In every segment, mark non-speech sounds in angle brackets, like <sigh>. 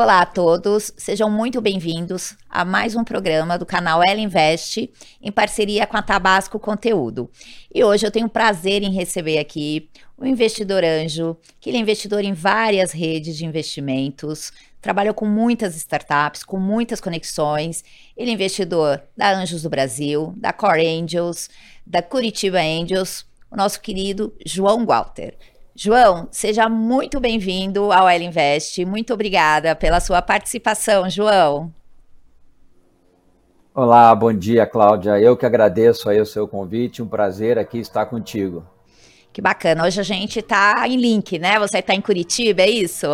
Olá a todos, sejam muito bem-vindos a mais um programa do canal Ela Invest, em parceria com a Tabasco Conteúdo. E hoje eu tenho prazer em receber aqui o investidor anjo, que ele é investidor em várias redes de investimentos, trabalhou com muitas startups, com muitas conexões. Ele é investidor da Anjos do Brasil, da Core Angels, da Curitiba Angels, o nosso querido João Walter. João, seja muito bem-vindo ao Ela Invest. Muito obrigada pela sua participação, João. Olá, bom dia, Cláudia. Eu que agradeço aí o seu convite. Um prazer aqui estar contigo. Que bacana. Hoje a gente está em link, né? Você está em Curitiba, é isso?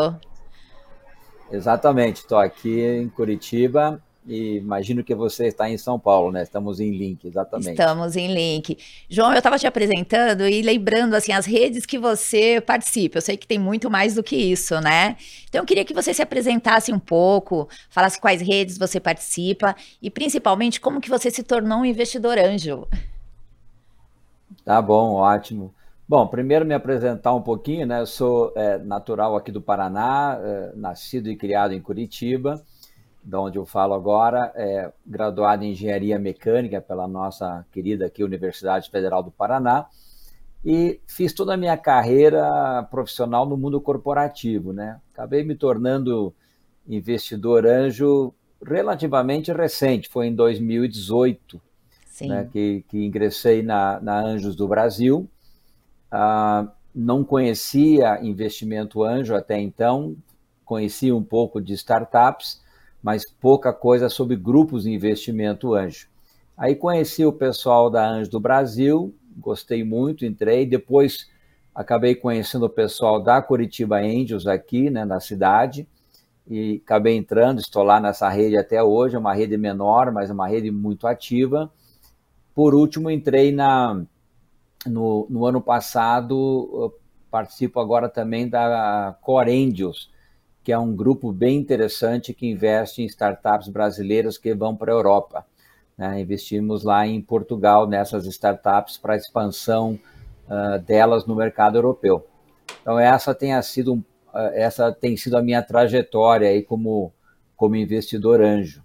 Exatamente. Estou aqui em Curitiba e imagino que você está em São Paulo, né? Estamos em link, exatamente. Estamos em link. João, eu estava te apresentando e lembrando assim as redes que você participa. Eu sei que tem muito mais do que isso, né? Então eu queria que você se apresentasse um pouco, falasse quais redes você participa e principalmente como que você se tornou um investidor anjo. Tá bom, ótimo. Bom, primeiro me apresentar um pouquinho, né? Eu sou é, natural aqui do Paraná, é, nascido e criado em Curitiba de onde eu falo agora, é graduado em Engenharia Mecânica pela nossa querida aqui Universidade Federal do Paraná e fiz toda a minha carreira profissional no mundo corporativo, né? Acabei me tornando investidor anjo relativamente recente, foi em 2018 né, que, que, ingressei na, na Anjos do Brasil. Ah, não conhecia investimento anjo até então, conhecia um pouco de startups, mas pouca coisa sobre grupos de investimento anjo. Aí conheci o pessoal da Anjo do Brasil, gostei muito, entrei. Depois acabei conhecendo o pessoal da Curitiba Angels aqui, né, na cidade, e acabei entrando, estou lá nessa rede até hoje, é uma rede menor, mas uma rede muito ativa. Por último, entrei na no, no ano passado, participo agora também da Core Angels, que é um grupo bem interessante que investe em startups brasileiras que vão para a Europa. Né? Investimos lá em Portugal nessas startups para expansão uh, delas no mercado europeu. Então essa tem sido uh, essa tem sido a minha trajetória aí como como investidor anjo.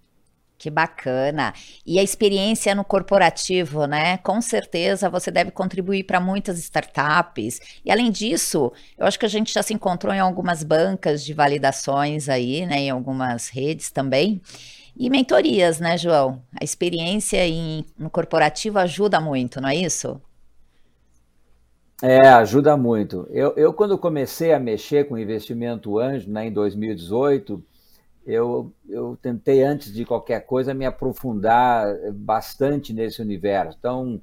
Que bacana. E a experiência no corporativo, né? Com certeza você deve contribuir para muitas startups. E além disso, eu acho que a gente já se encontrou em algumas bancas de validações aí, né? Em algumas redes também. E mentorias, né, João? A experiência em, no corporativo ajuda muito, não é isso? É, ajuda muito. Eu, eu quando comecei a mexer com investimento anjo, né, em 2018, eu, eu tentei, antes de qualquer coisa, me aprofundar bastante nesse universo. Então,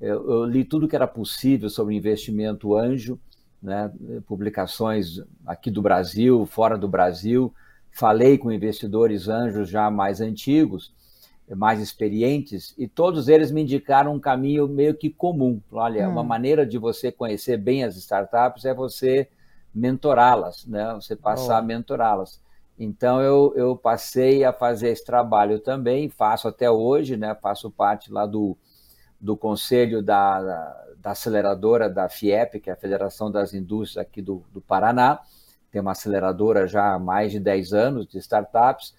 eu, eu li tudo que era possível sobre investimento anjo, né, publicações aqui do Brasil, fora do Brasil. Falei com investidores anjos já mais antigos, mais experientes, e todos eles me indicaram um caminho meio que comum. Olha, hum. uma maneira de você conhecer bem as startups é você mentorá-las, né? Você passar oh. a mentorá-las. Então eu, eu passei a fazer esse trabalho também, faço até hoje, né? Faço parte lá do, do conselho da, da aceleradora da FIEP, que é a Federação das Indústrias aqui do, do Paraná. Tem uma aceleradora já há mais de 10 anos de startups.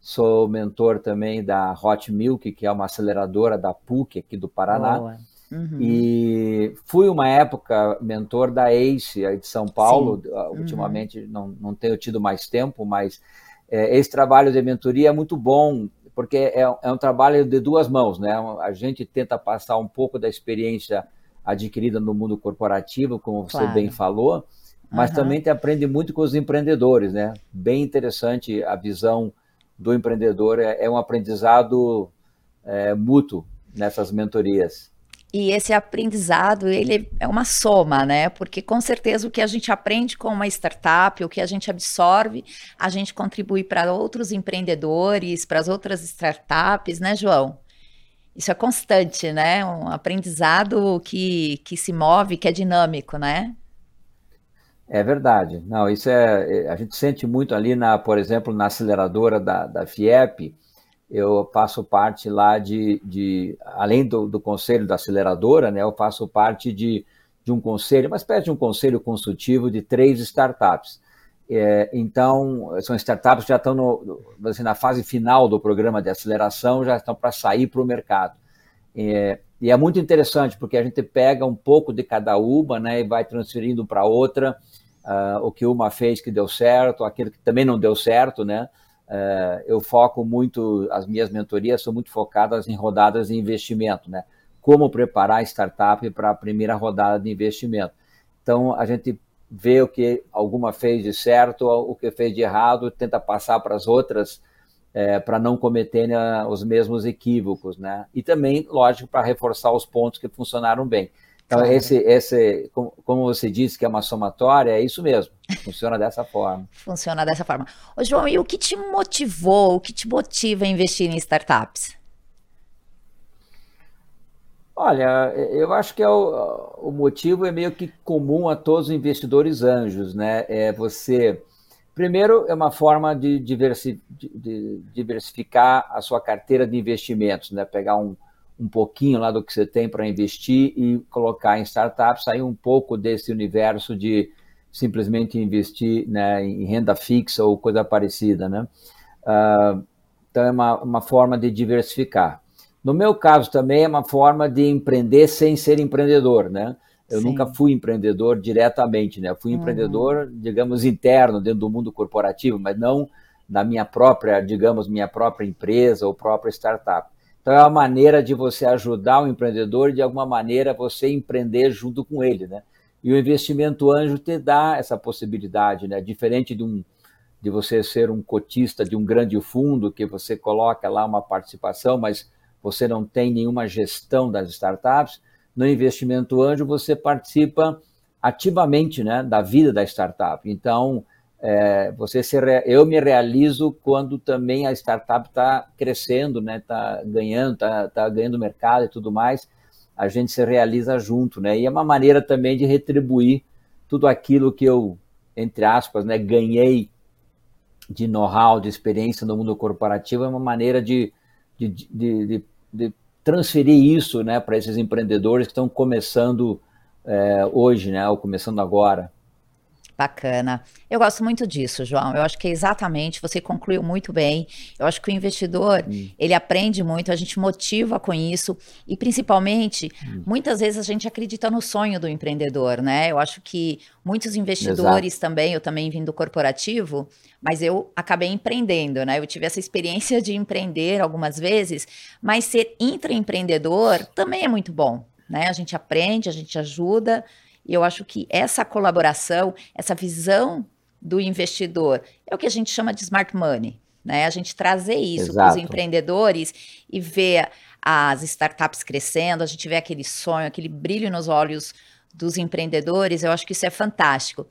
Sou mentor também da Hot Milk, que é uma aceleradora da PUC aqui do Paraná. Boa. Uhum. E fui uma época mentor da ACE, aí de São Paulo. Sim. Ah, ultimamente uhum. não, não tenho tido mais tempo, mas é, esse trabalho de mentoria é muito bom, porque é, é, um trabalho de duas mãos, né? A gente tenta passar um pouco da experiência adquirida no mundo corporativo, como claro. você bem falou, mas uhum. também te aprende muito com os empreendedores, né? Bem interessante a visão do empreendedor, é, é um aprendizado é, mútuo nessas mentorias. E esse aprendizado, ele é uma soma, né? Porque com certeza o que a gente aprende com uma startup, o que a gente absorve, a gente contribui para outros empreendedores, para as outras startups, né, João? Isso é constante, né? Um aprendizado que, que se move, que é dinâmico, né? É verdade. Não, isso é. A gente sente muito ali, na, por exemplo, na aceleradora da, da FIEP, eu faço parte lá de, de além do, do, conselho da aceleradora, né, eu faço parte de, de um conselho, uma espécie de um conselho consultivo de três startups. É, então, são startups que já estão no, assim, na fase final do programa de aceleração, já estão para sair para o mercado. É, e é muito interessante, porque a gente pega um pouco de cada uma né, e vai transferindo para outra uh, o que uma fez que deu certo, aquilo que também não deu certo. Né? Uh, eu foco muito, as minhas mentorias são muito focadas em rodadas de investimento, né? como preparar a startup para a primeira rodada de investimento. Então, a gente vê o que alguma fez de certo, o que fez de errado, tenta passar para as outras é, para não cometerem né, os mesmos equívocos, né? E também, lógico, para reforçar os pontos que funcionaram bem. Então, esse, esse, como você disse que é uma somatória, é isso mesmo. Funciona dessa forma. <laughs> Funciona dessa forma. Ô, João, e o que te motivou, o que te motiva a investir em startups? Olha, eu acho que é o, o, motivo é meio que comum a todos os investidores anjos, né? É você, primeiro, é uma forma de, diversi, de diversificar a sua carteira de investimentos, né? Pegar um, um pouquinho lá do que você tem para investir e colocar em startups, sair um pouco desse universo de simplesmente investir né, em renda fixa ou coisa parecida, né? Uh, então é uma, uma forma de diversificar. No meu caso também é uma forma de empreender sem ser empreendedor, né? Eu Sim. nunca fui empreendedor diretamente, né? Eu fui uhum. empreendedor, digamos, interno dentro do mundo corporativo, mas não na minha própria, digamos, minha própria empresa ou própria startup. Então é uma maneira de você ajudar o empreendedor de alguma maneira você empreender junto com ele, né? E o investimento anjo te dá essa possibilidade, né? Diferente de um de você ser um cotista de um grande fundo que você coloca lá uma participação, mas você não tem nenhuma gestão das startups. No investimento anjo, você participa ativamente né, da vida da startup. Então, é, você se eu me realizo quando também a startup está crescendo, está né, tá ganhando, está tá ganhando mercado e tudo mais. A gente se realiza junto, né? E é uma maneira também de retribuir tudo aquilo que eu, entre aspas, né, ganhei de know-how, de experiência no mundo corporativo, é uma maneira de, de, de, de de transferir isso né, para esses empreendedores que estão começando é, hoje, né, ou começando agora. Bacana. Eu gosto muito disso, João. Eu acho que é exatamente, você concluiu muito bem. Eu acho que o investidor, hum. ele aprende muito, a gente motiva com isso e principalmente, hum. muitas vezes a gente acredita no sonho do empreendedor, né? Eu acho que muitos investidores Exato. também, eu também vim do corporativo, mas eu acabei empreendendo, né? Eu tive essa experiência de empreender algumas vezes, mas ser intraempreendedor também é muito bom, né? A gente aprende, a gente ajuda, e eu acho que essa colaboração, essa visão do investidor, é o que a gente chama de smart money. Né? A gente trazer isso para os empreendedores e ver as startups crescendo, a gente vê aquele sonho, aquele brilho nos olhos dos empreendedores, eu acho que isso é fantástico.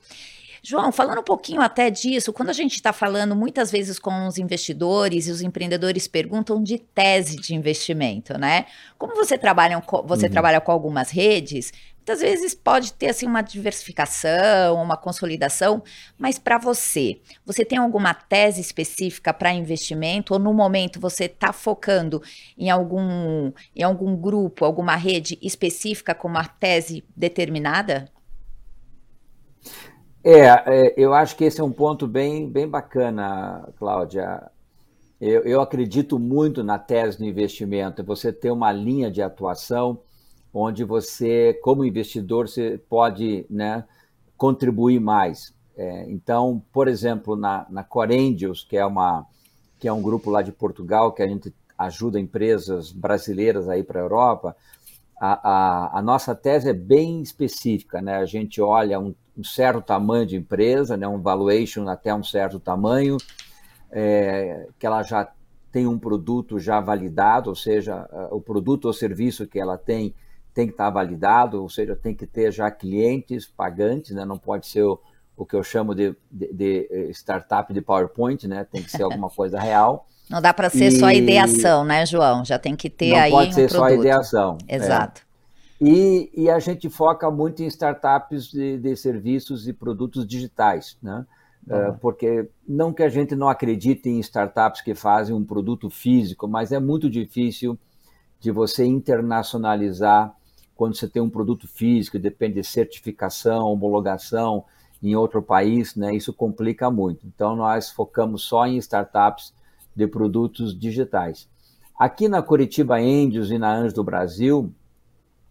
João, falando um pouquinho até disso, quando a gente está falando muitas vezes com os investidores e os empreendedores perguntam de tese de investimento, né? Como você trabalha, você uhum. trabalha com algumas redes, Muitas vezes pode ter assim uma diversificação, uma consolidação, mas para você, você tem alguma tese específica para investimento ou no momento você está focando em algum em algum grupo, alguma rede específica com uma tese determinada? É, é eu acho que esse é um ponto bem, bem bacana, Cláudia. Eu, eu acredito muito na tese de investimento, você ter uma linha de atuação onde você, como investidor, você pode né, contribuir mais. É, então, por exemplo, na, na Corangels, que é, uma, que é um grupo lá de Portugal, que a gente ajuda empresas brasileiras aí para a Europa, a, a, nossa tese é bem específica, né? A gente olha um, um, certo tamanho de empresa, né? um valuation até um certo tamanho, é, que ela já tem um produto já validado, ou seja, o produto ou serviço que ela tem tem que estar validado, ou seja, tem que ter já clientes pagantes, né? não pode ser o, o que eu chamo de, de, de, eh, startup de PowerPoint, né? tem que ser alguma <laughs> coisa real. Não dá para ser e... só ideação, né, João? Já tem que ter não aí pode ser um só ideação. É. Exato. É. E, e, a gente foca muito em startups de, de serviços e produtos digitais, né? Uhum. porque não que a gente não acredite em startups que fazem um produto físico, mas é muito difícil de você internacionalizar quando você tem um produto físico, depende de certificação, homologação. em outro país, né, isso complica muito. Então, nós focamos só em startups de produtos digitais. Aqui na Curitiba Angels e na Anjo do Brasil,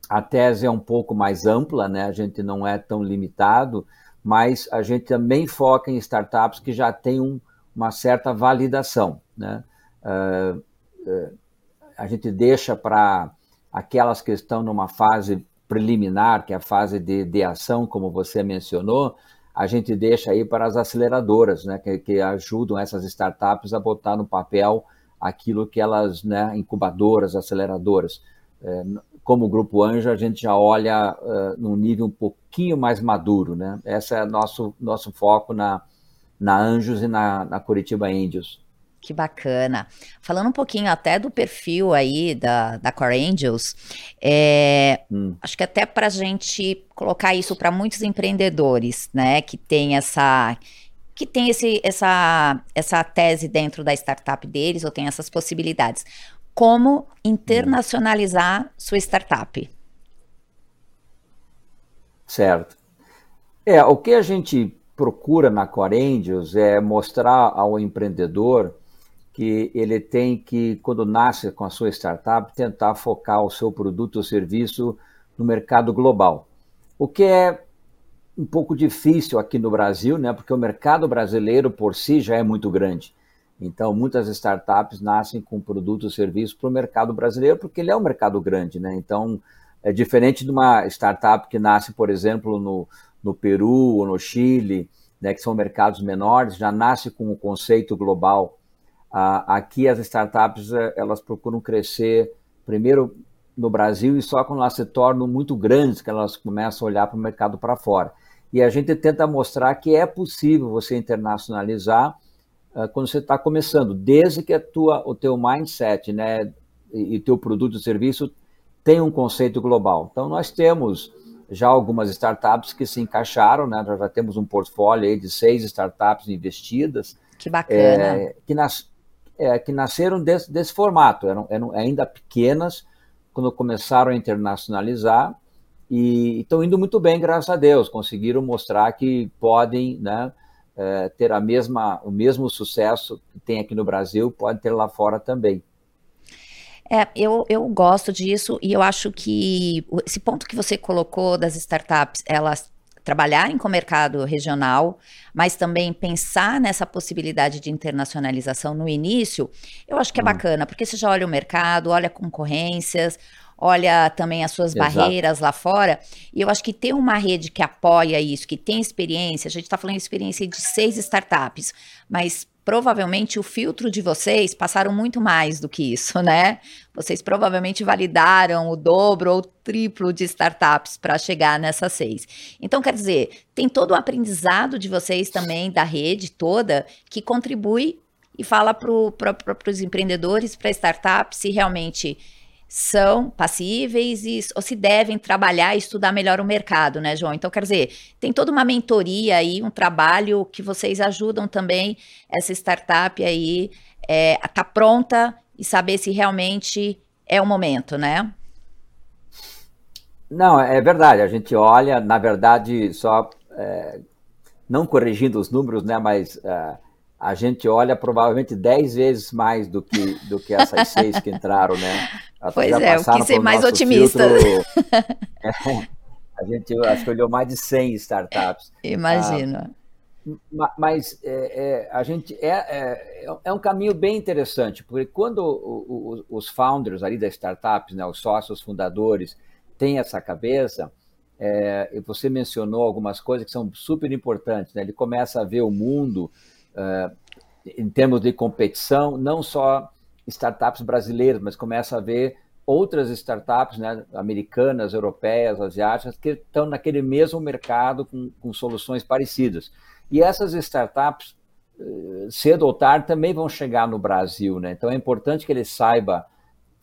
a tese é um pouco mais ampla, né? a gente não é tão limitado, mas a gente também foca em startups que já têm um, uma certa validação. Né? Uh, uh, a gente deixa para aquelas que estão numa fase preliminar, que é a fase de, de ação, como você mencionou, a gente deixa aí para as aceleradoras, né, que, que ajudam essas startups a botar no papel aquilo que elas, né, incubadoras, aceleradoras. É, como Grupo Anjo, a gente já olha uh, num nível um pouquinho mais maduro, né? Esse é nosso nosso foco na, na Anjos e na, na Curitiba Angels. Que bacana. Falando um pouquinho até do perfil aí da, da Core Angels, é, hum. acho que até para a gente colocar isso para muitos empreendedores, né, que tem essa que tem esse, essa, essa tese dentro da startup deles ou tem essas possibilidades. Como internacionalizar hum. sua startup? Certo. É, o que a gente procura na Core Angels é mostrar ao empreendedor que ele tem que, quando nasce com a sua startup, tentar focar o seu produto ou serviço no mercado global. O que é um pouco difícil aqui no Brasil, né? Porque o mercado brasileiro por si já é muito grande. Então, muitas startups nascem com produto ou serviço para o mercado brasileiro, porque ele é um mercado grande, né? Então, é diferente de uma startup que nasce, por exemplo, no, no Peru ou no Chile, né, que são mercados menores, já nasce com o conceito global aqui as startups eh, elas procuram crescer primeiro no Brasil e só quando elas se tornam muito grandes que elas começam a olhar para o mercado para fora. E a gente tenta mostrar que é possível você internacionalizar uh, quando você está começando, desde que a tua, o teu mindset né, e, teu produto ou serviço tem um conceito global. Então nós temos já algumas startups que se encaixaram, né? Nós já temos um portfólio de seis startups investidas. Que bacana. É, que nas, é, que nasceram desse, desse formato, eram, eram, ainda pequenas quando começaram a internacionalizar e estão indo muito bem, graças a Deus. Conseguiram mostrar que podem né, é, ter a mesma, o mesmo sucesso que tem aqui no Brasil, pode ter lá fora também. É, eu, eu gosto disso e eu acho que esse ponto que você colocou das startups, elas trabalharem com o mercado regional, mas também pensar nessa possibilidade de internacionalização no início, eu acho que é hum. bacana, porque você já olha o mercado, olha concorrências, olha também as suas Exato. barreiras lá fora. E eu acho que ter uma rede que apoia isso, que tem experiência, a gente está falando de experiência de seis startups, mas provavelmente o filtro de vocês passaram muito mais do que isso, né? Vocês provavelmente validaram o dobro ou triplo de startups para chegar nessas seis. Então, quer dizer, tem todo o aprendizado de vocês também, da rede toda, que contribui e fala para pro, os empreendedores, para startups, se realmente são passíveis e, ou se devem trabalhar e estudar melhor o mercado, né, João? Então, quer dizer, tem toda uma mentoria aí, um trabalho que vocês ajudam também essa startup aí é, a estar tá pronta e saber se realmente é o momento, né? Não, é verdade. A gente olha, na verdade, só é, não corrigindo os números, né, mas é, a gente olha provavelmente 10 vezes mais do que, do que essas <laughs> seis que entraram, né? pois é, eu quis ser mais otimista. <laughs> é, a gente acho que olhou mais de 100 startups. Imagina. Ah, mas é, é, a gente é, é, é, um caminho bem interessante, porque quando o, o, os founders ali das startups, né, os sócios fundadores, têm essa cabeça, é, você mencionou algumas coisas que são super importantes. Né? Ele começa a ver o mundo uh, em termos de competição, não só startups brasileiras, mas começa a ver outras startups né, americanas, europeias, asiáticas, que estão naquele mesmo mercado com, com soluções parecidas. E essas startups, eh, cedo ou tarde, também vão chegar no Brasil. Né? Então é importante que ele saiba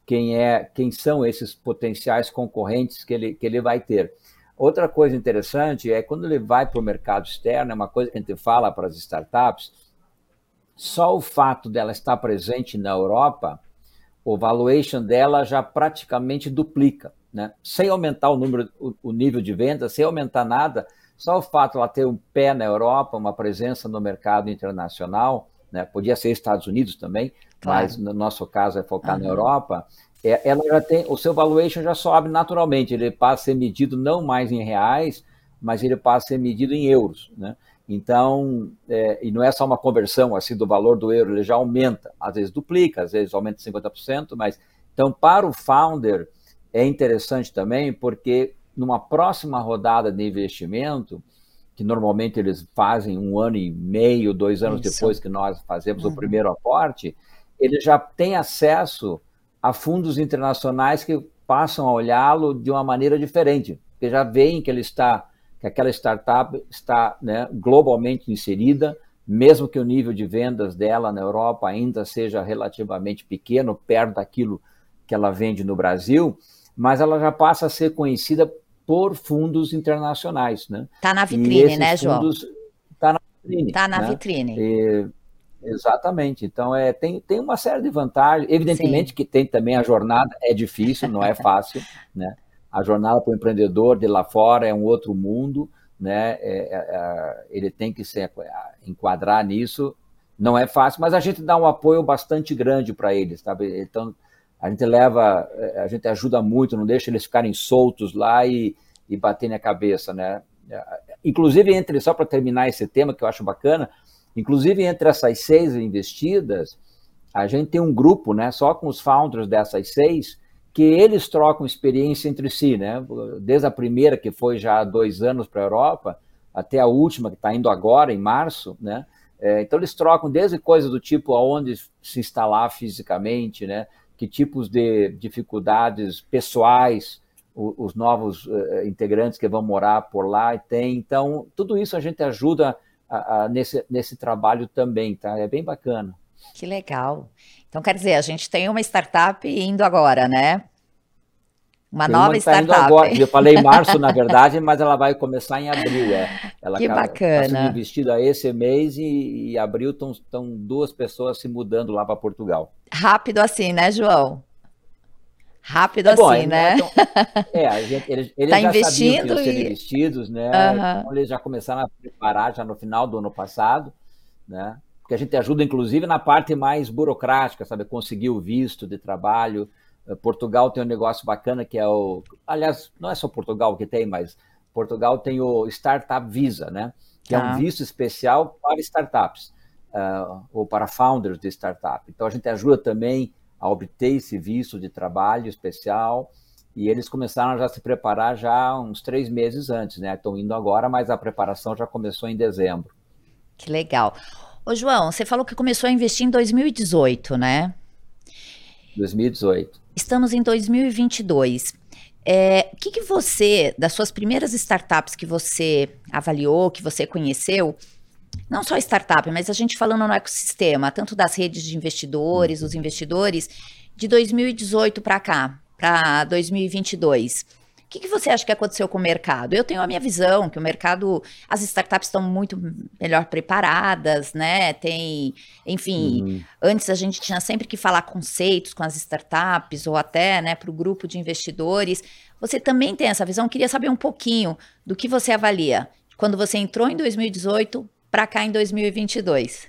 quem, é, quem são esses potenciais concorrentes que ele, que ele vai ter. Outra coisa interessante é quando ele vai para o mercado externo, é uma coisa que a gente fala para as startups, só o fato dela estar presente na Europa, o valuation dela já praticamente duplica. né, sem aumentar o número, o, o nível de venda, sem aumentar nada, só o fato de ela ter um pé na Europa, uma presença no mercado internacional, né, podia ser Estados Unidos também, claro. mas no nosso caso é focar uhum. na Europa, é, ela já tem, o seu valuation já sobe naturalmente, ele passa a ser medido não mais em reais, mas ele passa a ser medido em euros, né? Então, é, e não é só uma conversão assim do valor do euro, ele já aumenta, às vezes duplica, às vezes aumenta 50%, mas então para o founder é interessante também porque numa próxima rodada de investimento, que normalmente eles fazem um ano e meio, dois anos Isso. depois que nós fazemos uhum. o primeiro aporte, ele já tem acesso a fundos internacionais que passam a olhá-lo de uma maneira diferente, porque já veem que ele está que aquela startup está né, globalmente inserida, mesmo que o nível de vendas dela na Europa ainda seja relativamente pequeno, perto daquilo que ela vende no Brasil, mas ela já passa a ser conhecida por fundos internacionais. Está né? Tá na vitrine, né, João? Está na vitrine. Está na né? vitrine. E, exatamente. Então, é, tem, tem uma série de vantagens. Evidentemente Sim. que tem também a jornada, é difícil, não é fácil, <laughs> né? A jornada para o empreendedor de lá fora é um outro mundo, né? É, é, é, ele tem que se enquadrar nisso. Não é fácil, mas a gente dá um apoio bastante grande para eles, sabe? Então a gente leva, a gente ajuda muito, não deixa eles ficarem soltos lá e, e baterem a cabeça, né? Inclusive entre só para terminar esse tema que eu acho bacana, inclusive entre essas seis investidas, a gente tem um grupo, né? Só com os founders dessas seis que eles trocam experiência entre si, né? Desde a primeira, que foi já há dois anos para a Europa, até a última, que está indo agora, em março, né? É, então, eles trocam desde coisas do tipo aonde se instalar fisicamente, né? Que tipos de dificuldades pessoais os, os novos uh, integrantes que vão morar por lá têm. Então, tudo isso a gente ajuda a, nesse, nesse trabalho também, tá? É bem bacana. Que legal. Então, quer dizer, a gente tem uma startup indo agora, né? Uma tem nova uma tá startup. Agora. Eu falei março, na <laughs> verdade, mas ela vai começar em abril. É. Ela que tá bacana. Está sendo investida esse mês e, e abril estão duas pessoas se mudando lá para Portugal. Rápido assim, né, João? Rápido é bom, assim, né? Então, é, a gente, eles, <laughs> eles tá já investindo sabiam que iam ser investidos, né? Uhum. Então, eles já começaram a preparar já no final do ano passado, né? que a gente ajuda, inclusive, na parte mais burocrática, sabe? Conseguir o visto de trabalho. Eh, Portugal tem um negócio bacana que é o. Aliás, não é só Portugal que tem, mas Portugal tem o Startup Visa, né? Que ah. é um tá. visto especial para startups, uh, ou para founders de startup. Então a gente ajuda também a obter esse visto de trabalho especial. E eles começaram já a se preparar já uns três meses antes, né? Estão indo agora, mas a preparação já começou em dezembro. Que legal. Ô, João, você falou que começou a investir em 2018, né? 2018. Estamos em 2022. É, o que, que você, das suas primeiras startups que você avaliou, que você conheceu, não só startup, mas a gente falando no ecossistema, tanto das redes de investidores, os investidores, de 2018 para cá, para 2022 que, que você acha que aconteceu com o mercado? Eu tenho a minha visão, que o mercado, as startups estão muito melhor preparadas, né? Tem, enfim, uhum. antes a gente tinha sempre que falar conceitos com as startups, ou até, né, para o grupo de investidores. Você também tem essa visão? queria saber um pouquinho do que você avalia quando você entrou em 2018 para cá em 2022.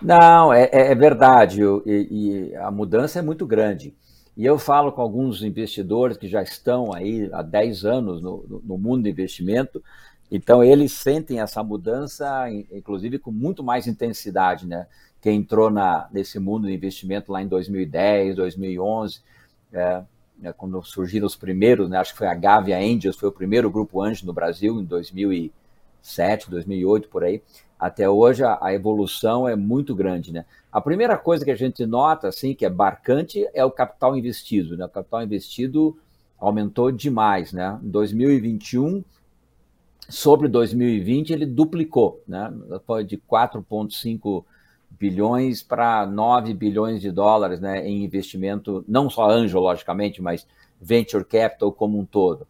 Não, é, é, é verdade, e, e a mudança é muito grande. E eu falo com alguns investidores que já estão aí há 10 anos no, no mundo do investimento, então eles sentem essa mudança, inclusive com muito mais intensidade, né? Quem entrou na, nesse mundo do investimento lá em 2010, 2011, é, né, quando surgiram os primeiros, né, acho que foi a Gavia Angels, foi o primeiro grupo anjo no Brasil em 2007, 2008 por aí até hoje a, a, evolução é muito grande, né? A primeira coisa que a gente nota, assim, que é marcante, é o capital investido, né? O capital investido aumentou demais, né? Em 2021, sobre 2020, ele duplicou, né? Foi de 4,5 bilhões para 9 bilhões de dólares, né? Em investimento, não só anjo, logicamente, mas venture capital como um todo.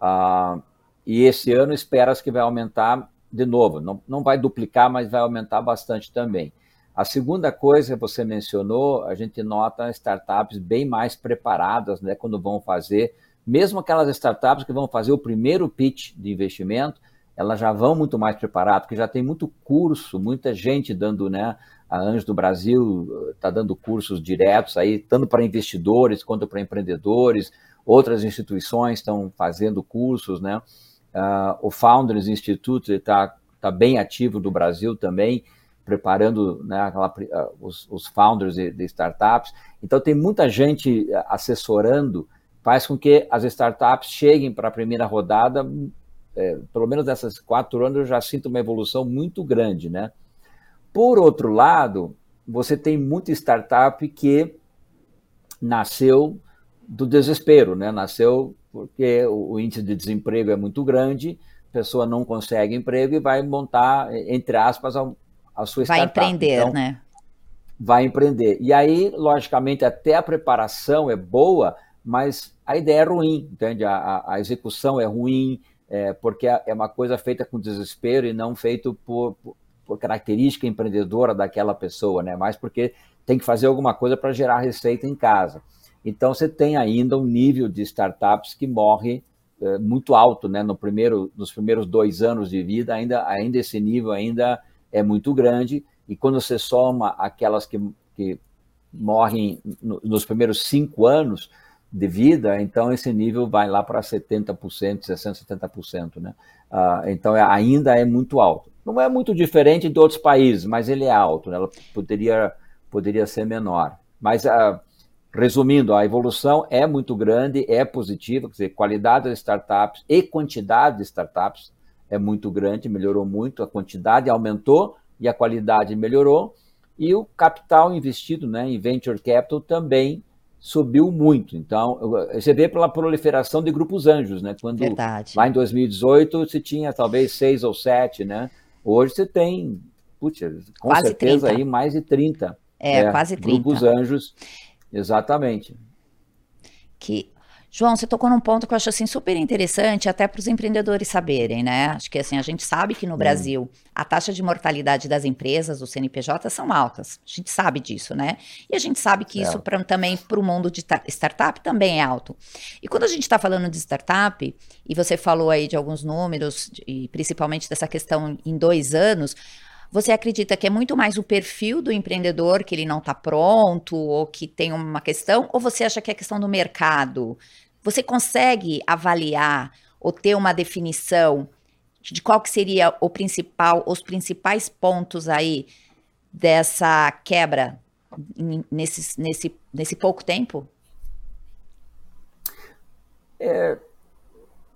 Uh, e esse ano espera-se que vai aumentar de novo, não, não vai duplicar, mas vai aumentar bastante também. A segunda coisa que você mencionou, a gente nota startups bem mais preparadas, né, quando vão fazer, mesmo aquelas startups que vão fazer o primeiro pitch de investimento, elas já vão muito mais preparadas, porque já tem muito curso, muita gente dando, né, a Anjos do Brasil está dando cursos diretos aí, tanto para investidores quanto para empreendedores, outras instituições estão fazendo cursos, né? Uh, o Founders Institute está tá bem ativo do Brasil também, preparando né, aquela, uh, os, os, founders de, de, startups. Então, tem muita gente assessorando, faz com que as startups cheguem para a primeira rodada, é, pelo menos nessas quatro anos, eu já sinto uma evolução muito grande, né? Por outro lado, você tem muita startup que nasceu do desespero, né? Nasceu porque o índice de desemprego é muito grande, a pessoa não consegue emprego e vai montar, entre aspas, a, a sua vai startup. Vai empreender, então, né? Vai empreender. E aí, logicamente, até a preparação é boa, mas a ideia é ruim, entende? A, a, execução é ruim, é, porque é uma coisa feita com desespero e não feito por, por, por característica empreendedora daquela pessoa, né? Mas porque tem que fazer alguma coisa para gerar receita em casa. Então, você tem ainda um nível de startups que morre é, muito alto, né? No primeiro, nos primeiros dois anos de vida, ainda, ainda esse nível ainda é muito grande. E quando você soma aquelas que, que morrem no, nos primeiros cinco anos de vida, então esse nível vai lá para 70%, 60%, 70%, né? Ah, então é, ainda é muito alto. Não é muito diferente de outros países, mas ele é alto, né? Ela poderia, poderia ser menor. Mas ah, Resumindo, a evolução é muito grande, é positiva, quer dizer, qualidade das startups e quantidade de startups é muito grande, melhorou muito, a quantidade aumentou e a qualidade melhorou, e o capital investido né, em venture capital também subiu muito. Então, você vê pela proliferação de grupos anjos, né? Quando Verdade. lá em 2018 você tinha talvez seis ou sete, né? Hoje você tem, putz, com quase certeza 30. aí mais de 30. É, é, quase 30. Grupos anjos Exatamente. Que João, você tocou num ponto que eu acho assim super interessante, até para os empreendedores saberem, né? Acho que assim, a gente sabe que no. Brasil a taxa de mortalidade das empresas, os CNPJ, são altas. A gente sabe disso, né? E a gente sabe que isso pra, também para o mundo de startup também é alto. E quando a gente está falando de startup, e você falou aí de alguns números, e principalmente dessa questão em dois anos, você acredita que é muito mais o perfil do empreendedor que ele não está pronto ou que tem uma questão? Ou você acha que é questão do mercado? Você consegue avaliar ou ter uma definição de qual que seria o principal, os principais pontos aí dessa quebra nesse, nesse, nesse pouco tempo? É,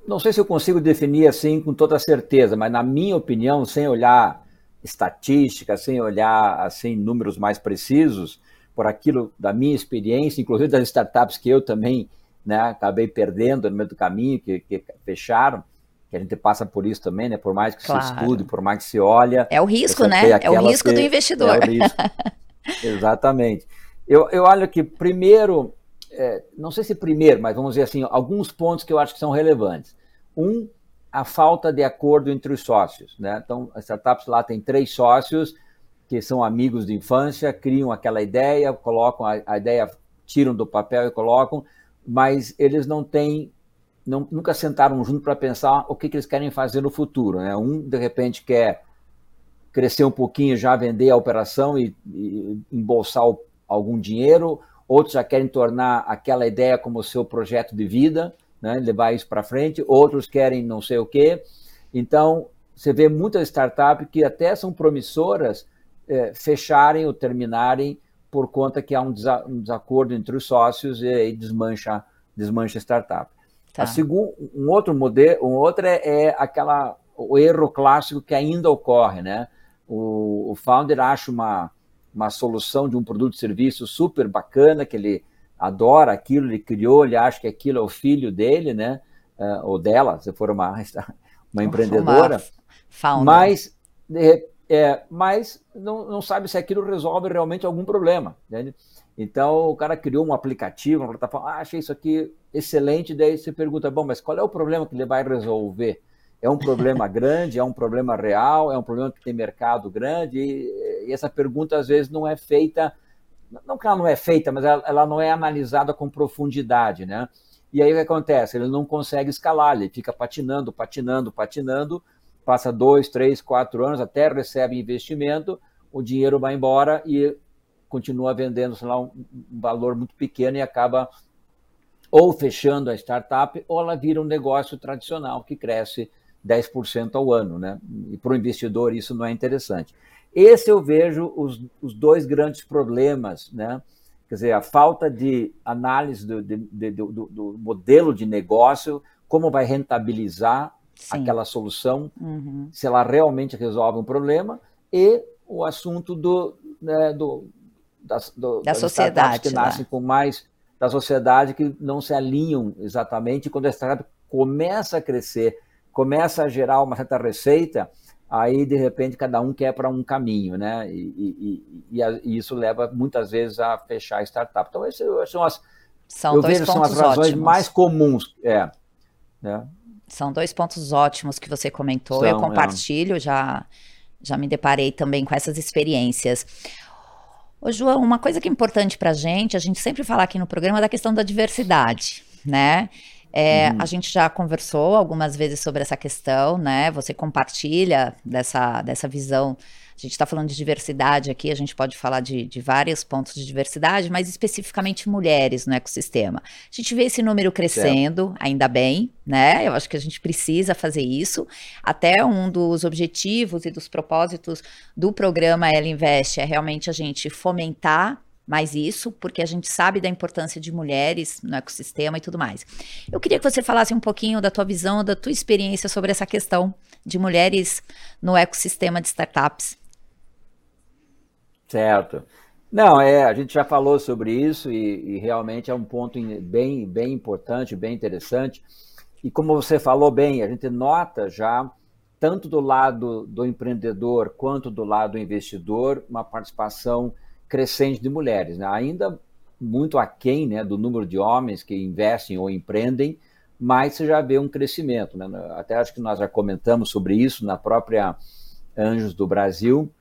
não sei se eu consigo definir assim com toda certeza, mas na minha opinião, sem olhar estatística, sem olhar assim números mais precisos, por aquilo da minha experiência, inclusive das startups que eu também né, acabei perdendo no meio do caminho, que, que fecharam, que a gente passa por isso também, né? Por mais que claro. se estude, por mais que se olha. É o risco, né? É o risco que, do investidor. É o risco. <laughs> Exatamente. Eu, eu olho que primeiro, é, não sei se primeiro, mas vamos dizer assim, alguns pontos que eu acho que são relevantes. Um a falta de acordo entre os sócios. Né? Então, as startups lá tem três sócios que são amigos de infância, criam aquela ideia, colocam a, a ideia, tiram do papel e colocam, mas eles não têm, não, nunca sentaram junto para pensar o que, que, eles querem fazer no futuro. Né? Um, de repente, quer crescer um pouquinho, já vender a operação e, e embolsar o, algum dinheiro, outros já querem tornar aquela ideia como seu projeto de vida, né, levar isso para frente, outros querem não sei o quê. Então, você vê muitas startups que até são promissoras é, fecharem ou terminarem por conta que há um, desa um desacordo entre os sócios e aí desmancha, desmancha a startup. Tá. A um outro modelo, um outro é, é, aquela o erro clássico que ainda ocorre, né? O, o founder acha uma, uma solução de um produto ou serviço super bacana que ele adora aquilo, ele criou, ele acha que aquilo é o filho dele, né? Uh, ou dela, se for uma, <laughs> uma empreendedora. Uma mas, é, mas não, não sabe se aquilo resolve realmente algum problema. Né? Então, o cara criou um aplicativo, uma plataforma, ah, achei isso aqui excelente, daí você pergunta, bom, mas qual é o problema que ele vai resolver? É um problema <laughs> grande, é um problema real, é um problema que tem mercado grande, e, e essa pergunta às vezes não é feita, não que ela não é feita, mas ela, ela não é analisada com profundidade, né? E aí o que acontece? Ele não consegue escalar, ele fica patinando, patinando, patinando, passa dois, três, quatro anos, até recebe investimento, o dinheiro vai embora e continua vendendo, sei lá, um, valor muito pequeno e acaba ou fechando a startup, ou ela vira um negócio tradicional que cresce 10% ao ano, né? E para o investidor isso não é interessante. Esse eu vejo os, os dois grandes problemas, né? Quer dizer, a falta de análise do, de, de, do, do modelo de negócio, como vai rentabilizar Sim. aquela solução, uhum. se ela realmente resolve um problema, e o assunto do, né, do, das, do, da sociedade que nascem né? com mais da sociedade que não se alinham exatamente. Quando a startup começa a crescer, começa a gerar uma certa receita, aí de repente cada um quer para um caminho, né? E, e, e, e, isso leva muitas vezes a fechar a startup. Então, essas são as, são eu vejo são as razões ótimos. mais comuns. É, né? São dois pontos ótimos que você comentou. São, eu é. compartilho, é. já, já me deparei também com essas experiências. Ô, João, uma coisa que é importante para a gente, a gente sempre fala aqui no programa da questão da diversidade, né? É, uhum. A gente já conversou algumas vezes sobre essa questão, né? Você compartilha dessa, dessa visão. A gente está falando de diversidade aqui, a gente pode falar de, de vários pontos de diversidade, mas especificamente mulheres no ecossistema. A gente vê esse número crescendo, certo. ainda bem, né? Eu acho que a gente precisa fazer isso. Até um dos objetivos e dos propósitos do programa Ela Invest é realmente a gente fomentar mais isso, porque a gente sabe da importância de mulheres no ecossistema e tudo mais. Eu queria que você falasse um pouquinho da tua visão, da tua experiência sobre essa questão de mulheres no ecossistema de startups. Certo. Não, é, a gente já falou sobre isso e, e realmente é um ponto bem, bem importante, bem interessante. E como você falou bem, a gente nota já, tanto do lado do empreendedor quanto do lado do investidor, uma participação crescente de mulheres, né? ainda muito aquém né, do número de homens que investem ou empreendem, mas você já vê um crescimento. Né? Até acho que nós já comentamos sobre isso na própria Anjos do Brasil,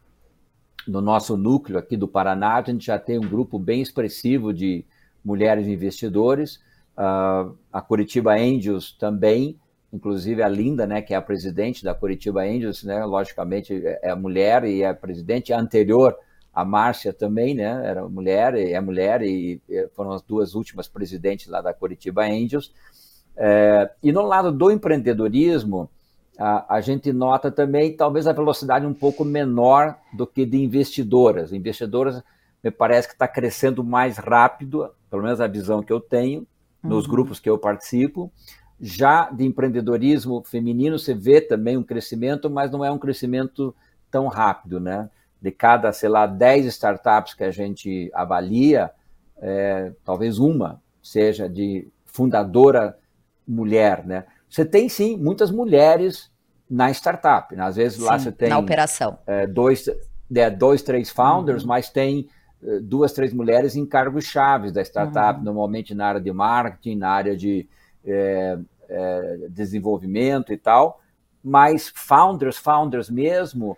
no nosso núcleo aqui do Paraná, a gente já tem um grupo bem expressivo de mulheres investidores, uh, a Curitiba Angels também, inclusive a Linda, né, que é a presidente da Curitiba Angels, né, logicamente é a mulher e é presidente anterior a Márcia também, né? Era mulher, é mulher e foram as duas últimas presidentes lá da Curitiba Angels. É, e no lado do empreendedorismo, a, a, gente nota também talvez a velocidade um pouco menor do que de investidoras. Investidoras me parece que está crescendo mais rápido, pelo menos a visão que eu tenho, nos uhum. grupos que eu participo. Já de empreendedorismo feminino, você vê também um crescimento, mas não é um crescimento tão rápido, né? De cada, sei lá, 10 startups que a gente avalia, é, talvez uma seja de fundadora mulher, né? Você tem sim muitas mulheres na startup. Né? Às vezes sim, lá você tem na operação é, dois, é, dois, três founders, uhum. mas tem é, duas, três mulheres em cargos chaves da startup, uhum. normalmente na área de marketing, na área de é, é, desenvolvimento e tal. Mas founders, founders mesmo,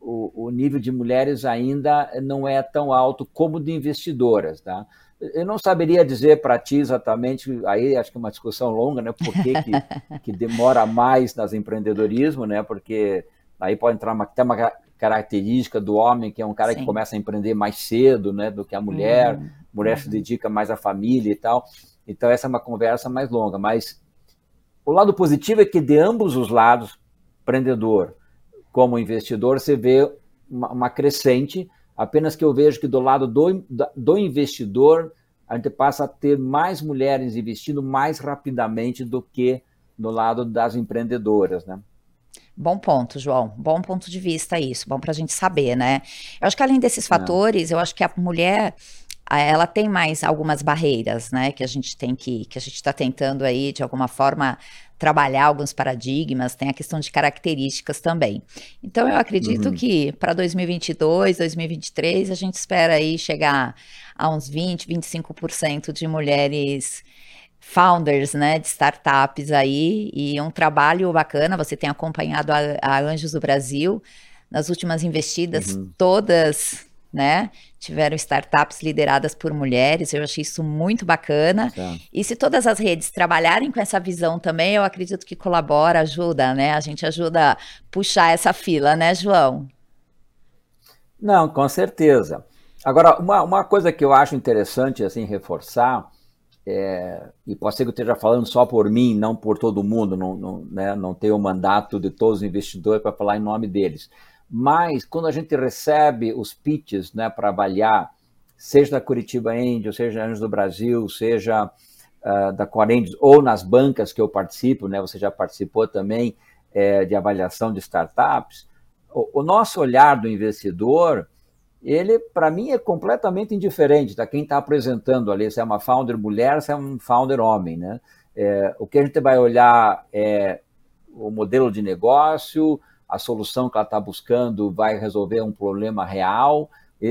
o, o, nível de mulheres ainda não é tão alto como de investidoras, tá? Eu não saberia dizer para ti exatamente, aí acho que é uma discussão longa, né? Por que, que, <laughs> que demora mais nas empreendedorismo, né? Porque aí pode entrar uma, até uma característica do homem, que é um cara Sim. que começa a empreender mais cedo, né? Do que a mulher, uhum. mulher se dedica mais à família e tal. Então essa é uma conversa mais longa, mas o lado positivo é que de ambos os lados, empreendedor, como investidor, você vê uma, uma crescente, apenas que eu vejo que do lado do, do investidor, a gente passa a ter mais mulheres investindo mais rapidamente do que no lado das empreendedoras, né? Bom ponto, João. Bom ponto de vista isso. Bom para a gente saber, né? Eu acho que além desses é. fatores, eu acho que a mulher ela tem mais algumas barreiras, né, que a gente tem que, que a gente está tentando aí, de alguma forma, trabalhar alguns paradigmas, tem a questão de características também. Então, eu acredito uhum. que para 2022, 2023, a gente espera aí chegar a uns 20, 25% de mulheres founders, né, de startups aí, e um trabalho bacana, você tem acompanhado a, a Anjos do Brasil, nas últimas investidas, uhum. todas né? Tiveram startups lideradas por mulheres, eu achei isso muito bacana. Tá. E se todas as redes trabalharem com essa visão também, eu acredito que colabora, ajuda, né? A gente ajuda a puxar essa fila, né, João? Não, com certeza. Agora, uma, uma coisa que eu acho interessante assim reforçar, é, e pode ser que eu esteja falando só por mim, não por todo mundo, não, não, né, não tenho o mandato de todos os investidores para falar em nome deles mas quando a gente recebe os pitches né, para avaliar, seja da Curitiba Angel, seja Anjos do Brasil, seja uh, da Corendes, ou nas bancas que eu participo, né, você já participou também é, de avaliação de startups, o, o nosso olhar do investidor, ele, para mim, é completamente indiferente da quem está apresentando ali, se é uma founder mulher, se é um founder homem. Né? É, o que a gente vai olhar é o modelo de negócio, a solução que ela está buscando vai resolver um problema real,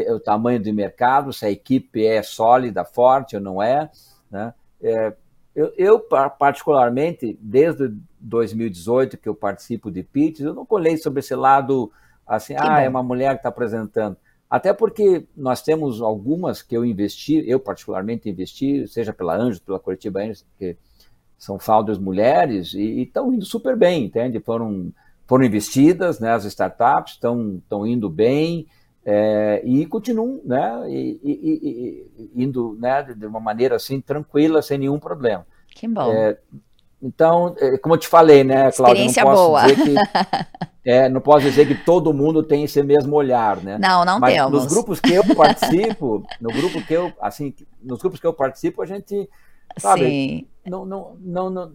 o tamanho do mercado, se a equipe é sólida, forte ou não é. Né? é eu, eu, particularmente, desde 2018 que eu participo de pitches, eu não colhei sobre esse lado assim, que ah, bom. é uma mulher que está apresentando. Até porque nós temos algumas que eu investi, eu particularmente investi, seja pela Anjos, pela Curitiba Anjos, que são founders mulheres, e estão indo super bem, entende? Foram foram investidas, né, as startups estão indo bem é, e continuam né, e, e, e, indo né, de uma maneira assim tranquila, sem nenhum problema. Que bom. É, então, é, como eu te falei, né, Cláudia, não posso boa. dizer que é, não posso dizer que todo mundo tem esse mesmo olhar, né? Não, não Mas temos. Nos grupos que eu participo, no grupo que eu, assim, nos grupos que eu participo, a gente sabe, Sim. Não, não, não, não,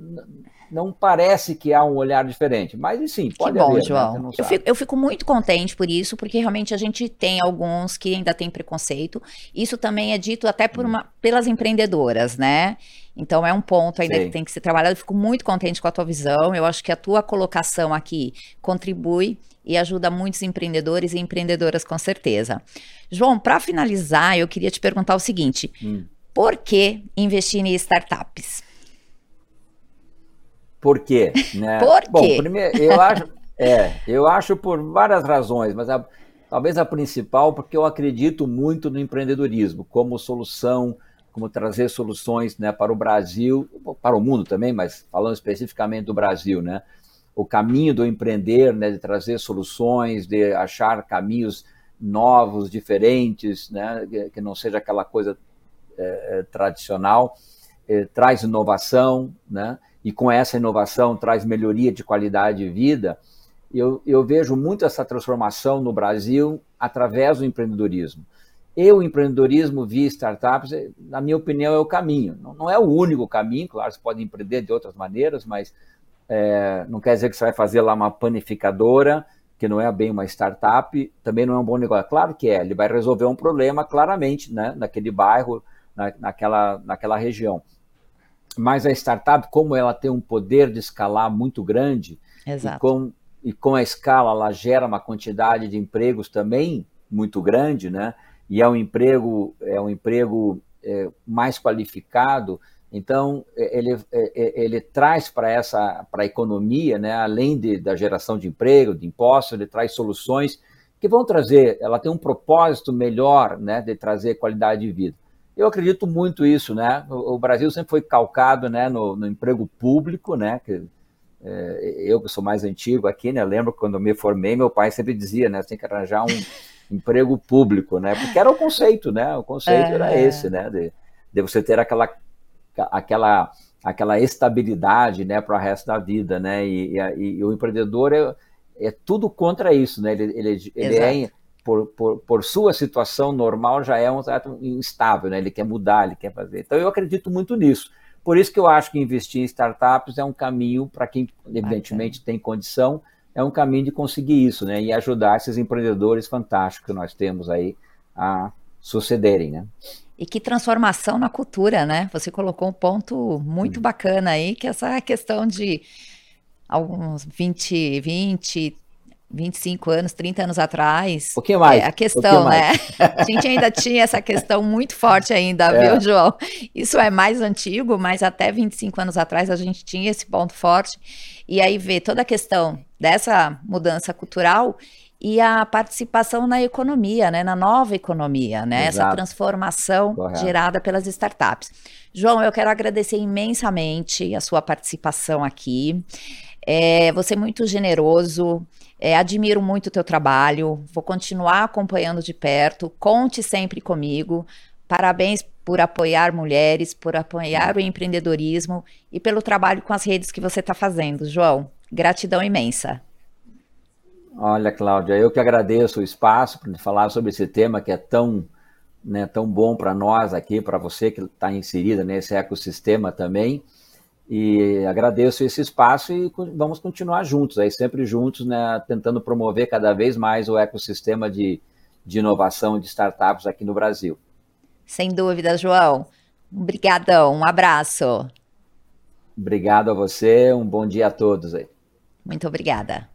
não parece que há um olhar diferente, mas sim, pode que bom, haver, né? João. Né? Eu, fico, eu, fico, muito contente por isso, porque realmente a gente tem alguns que ainda têm preconceito. Isso também é dito até por hum. uma, pelas empreendedoras, né? Então é um ponto ainda Sim. que tem que ser trabalhado. Eu fico muito contente com a tua visão. Eu acho que a tua colocação aqui contribui e ajuda muitos empreendedores e empreendedoras com certeza. João, para finalizar, eu queria te perguntar o seguinte: hum. Por que investir em startups? Por quê? <laughs> Né? Por quê? Bom, primeiro, eu <laughs> acho, é, eu acho por várias razões, mas a, talvez a principal porque eu acredito muito no empreendedorismo como solução, como trazer soluções né, para o Brasil, para o mundo também, mas falando especificamente do Brasil, né? O caminho do empreender, né, de trazer soluções, de achar caminhos novos, diferentes, né, que não seja aquela coisa é, tradicional, é, traz inovação, né? e com essa inovação traz melhoria de qualidade de vida, eu, eu vejo muito essa transformação no Brasil através do empreendedorismo. E o empreendedorismo via startups, na minha opinião, é o caminho. Não, não é o único caminho, claro, você pode empreender de outras maneiras, mas é, não quer dizer que você vai fazer lá uma panificadora, que não é bem uma startup, também não é um bom negócio. Claro que é, ele vai resolver um problema claramente né, naquele bairro, na, naquela, naquela região mas a startup, como ela tem um poder de escalar muito grande, Exato. E, com, e com a escala ela gera uma quantidade de empregos também muito grande, né? E é um emprego, é um emprego é, mais qualificado, então ele, é, é, ele traz para essa para a economia, né? Além de, da geração de emprego, de impostos, ele traz soluções que vão trazer, ela tem um propósito melhor, né? De trazer qualidade de vida. Eu acredito muito isso, né? O, o Brasil sempre foi calcado, né, no, no emprego público, né? Que, é, eu que sou mais antigo aqui, né? Lembro quando eu me formei, meu pai sempre dizia, né? Tem que arranjar um <laughs> emprego público, né? Porque era o conceito, né? O conceito é, era é. esse, né? De, de você ter aquela aquela aquela estabilidade, né, para o resto da vida, né? E, e, e o empreendedor é, é, tudo contra isso, né? Ele, ele, ele é por, por, por, sua situação normal, já é um trato instável, né? ele quer mudar, ele quer fazer. Então, eu acredito muito nisso. Por isso que eu acho que investir em startups é um caminho para quem, evidentemente, tem condição, é um caminho de conseguir isso, né? E ajudar esses empreendedores fantásticos que nós temos aí a sucederem, né? E que transformação na cultura, né? Você colocou um ponto muito hum. bacana aí, que é essa questão de alguns 20, 20, 25 anos, 30 anos atrás. Um pouquinho mais. É, a questão, né? <laughs> A gente ainda tinha essa questão muito forte ainda, <laughs> é. viu, João? Isso é mais antigo, mas até 25 anos atrás a gente tinha esse ponto forte. E aí vê toda a questão dessa mudança cultural e a participação na economia, né, na nova economia, né, essa transformação Correto. gerada pelas startups. João, eu quero agradecer imensamente a sua participação aqui. É, você é muito generoso, é, admiro muito o teu trabalho, vou continuar acompanhando de perto, conte sempre comigo. Parabéns por apoiar mulheres, por apoiar o empreendedorismo e pelo trabalho com as redes que você está fazendo, João. Gratidão imensa. Olha, Cláudia, eu que agradeço o espaço para falar sobre esse tema que é tão, né, tão bom para nós aqui, para você que está inserida nesse ecossistema também. E agradeço esse espaço e vamos continuar juntos, aí sempre juntos, né, tentando promover cada vez mais o ecossistema de, de inovação de startups aqui no Brasil. Sem dúvida, João. Obrigadão, um abraço. Obrigado a você, um bom dia a todos aí. Muito obrigada.